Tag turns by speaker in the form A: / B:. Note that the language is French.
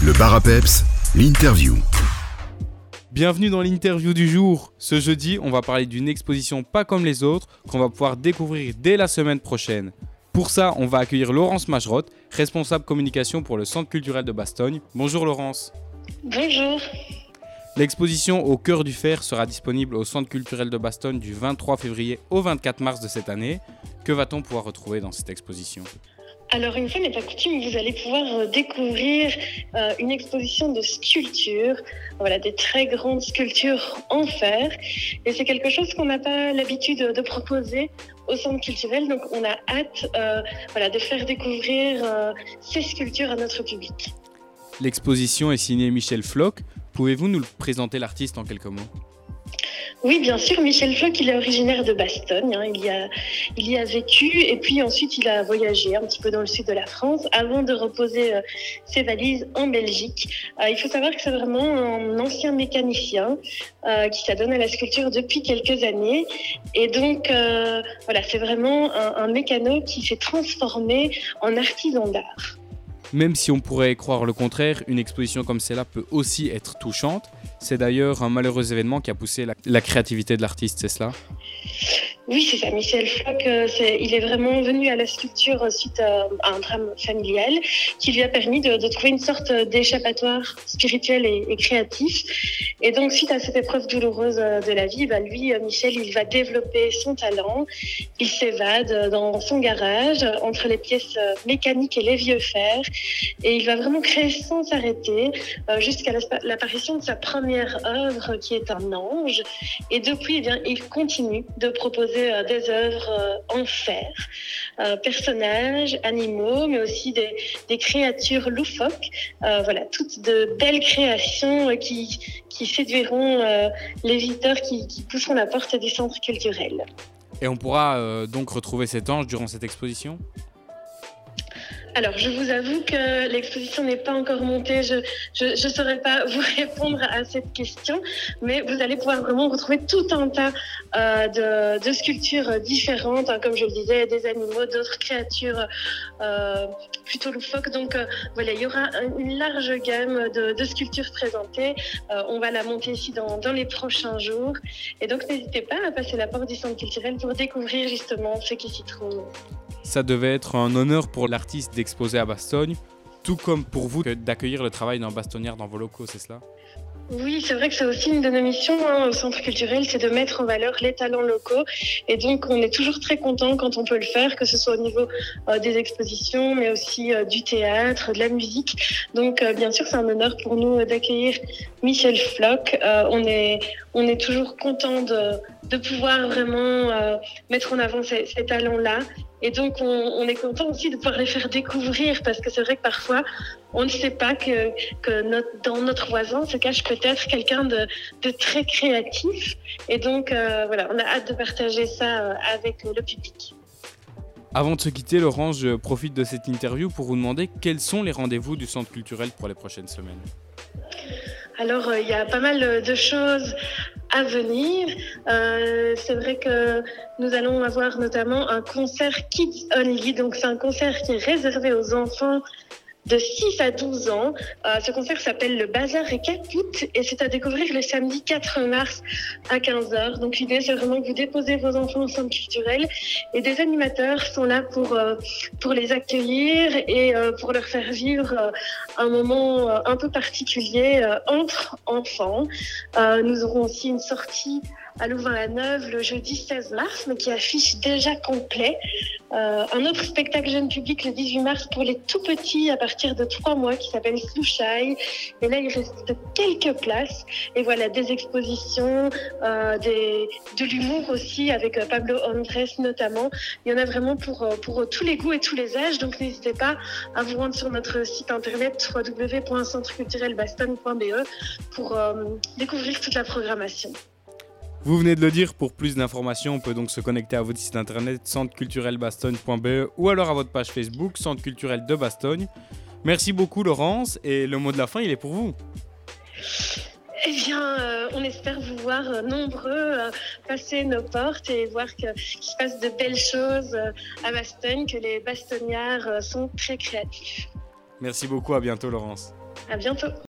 A: Le bar à peps, l'interview.
B: Bienvenue dans l'interview du jour. Ce jeudi, on va parler d'une exposition pas comme les autres qu'on va pouvoir découvrir dès la semaine prochaine. Pour ça, on va accueillir Laurence Majerotte, responsable communication pour le Centre culturel de Bastogne. Bonjour Laurence.
C: Bonjour.
B: L'exposition Au cœur du fer sera disponible au Centre culturel de Bastogne du 23 février au 24 mars de cette année. Que va-t-on pouvoir retrouver dans cette exposition?
C: Alors, une fois n'est pas coutume, vous allez pouvoir euh, découvrir euh, une exposition de sculptures, voilà, des très grandes sculptures en fer. Et c'est quelque chose qu'on n'a pas l'habitude de proposer au centre culturel. Donc, on a hâte euh, voilà, de faire découvrir ces sculptures à notre public.
B: L'exposition est signée Michel Floch. Pouvez-vous nous présenter l'artiste en quelques mots?
C: Oui, bien sûr. Michel Floch, il est originaire de Bastogne. Hein. Il, y a, il y a vécu et puis ensuite il a voyagé un petit peu dans le sud de la France avant de reposer euh, ses valises en Belgique. Euh, il faut savoir que c'est vraiment un ancien mécanicien euh, qui s'adonne à la sculpture depuis quelques années. Et donc, voilà, c'est vraiment un, un mécano qui s'est transformé en artisan d'art.
B: Même si on pourrait croire le contraire, une exposition comme celle-là peut aussi être touchante. C'est d'ailleurs un malheureux événement qui a poussé la, créativité de l'artiste, c'est cela?
C: Oui, c'est ça. Michel Floch, euh, il est vraiment venu à la sculpture suite à, un drame familial qui lui a permis de, trouver une sorte d'échappatoire spirituel et, créatif. Et donc, suite à cette épreuve douloureuse euh, de la vie, bah, lui, euh, Michel, il va développer son talent. Il s'évade dans son garage entre les pièces mécaniques et les vieux fers. Et il va vraiment créer sans s'arrêter jusqu'à l'apparition de sa première œuvre qui est un ange. Et depuis, eh bien, il continue de proposer euh, des œuvres euh, en fer, euh, personnages, animaux, mais aussi des, créatures loufoques. voilà, toutes de belles créations qui, séduiront les visiteurs qui, qui, pousseront la porte du centre culturel.
B: Et on pourra donc retrouver cet ange durant cette exposition?
C: Alors, je vous avoue que l'exposition n'est pas encore montée. Je ne saurais pas vous répondre à cette question, mais vous allez pouvoir vraiment retrouver tout un tas euh, de, sculptures différentes, hein, comme je le disais, des animaux, d'autres créatures euh, plutôt loufoques. Donc, euh, voilà, il y aura une large gamme de, sculptures présentées. on va la monter ici dans, dans les prochains jours. Et donc, n'hésitez pas à passer la porte du centre culturel pour découvrir justement ce qui s'y trouve.
B: Ça devait être un honneur pour l'artiste d'exposer à Bastogne, tout comme pour vous d'accueillir le travail d'un bastonnière dans vos locaux, c'est cela?
C: Oui, c'est vrai que c'est aussi une de nos missions hein, au Centre culturel, c'est de mettre en valeur les talents locaux. Et donc, on est toujours très content quand on peut le faire, que ce soit au niveau euh, des expositions, mais aussi euh, du théâtre, de la musique. Donc, euh, bien sûr, c'est un honneur pour nous d'accueillir Michel Floch. on, est, on est toujours content de, de pouvoir vraiment mettre en avant ces, talents-là et donc, on, est content aussi de pouvoir les faire découvrir parce que c'est vrai que parfois, on ne sait pas que, que dans notre voisin se cache peut-être quelqu'un de, de, très créatif. Et donc, euh, voilà, on a hâte de partager ça euh, avec le public.
B: Avant de se quitter, Laurence, je profite de cette interview pour vous demander quels sont les rendez-vous du Centre culturel pour les prochaines semaines.
C: Alors, euh, il y a pas mal de choses à venir. Euh, c'est vrai que nous allons avoir notamment un concert Kids Only. Donc, c'est un concert qui est réservé aux enfants de 6 à 12 ans. Euh, ce concert s'appelle le Bazar et Caput et c'est à découvrir le samedi 4 mars à 15h. Donc l'idée c'est vraiment que vous déposez vos enfants au centre culturel et des animateurs sont là pour, euh, pour les accueillir et euh, pour leur faire vivre un moment un peu particulier entre enfants. nous aurons aussi une sortie à Louvain-la-Neuve le jeudi 16 mars, mais qui affiche déjà complet. Euh, un autre spectacle jeune public le 18 mars pour les tout petits à partir de 3 mois qui s'appelle Slouchai. Et là, il reste quelques places. Et voilà, des expositions, euh, des, de l'humour aussi avec euh, Pablo Andrés notamment. Il y en a vraiment pour, euh, pour tous les goûts et tous les âges. Donc n'hésitez pas à vous rendre sur notre site internet www.centreculturelbaston.be pour découvrir toute la programmation.
B: Vous venez de le dire, pour plus d'informations, on peut donc se connecter à votre site internet centreculturelbastogne.be ou alors à votre page Facebook Centre culturel de Bastogne. Merci beaucoup Laurence et le mot de la fin, il est pour vous.
C: Eh bien, euh, on espère vous voir euh, nombreux euh, passer nos portes et voir qu'il se passe de belles choses à Bastogne, que les bastonniards sont très créatifs.
B: Merci beaucoup, à bientôt Laurence.
C: À bientôt.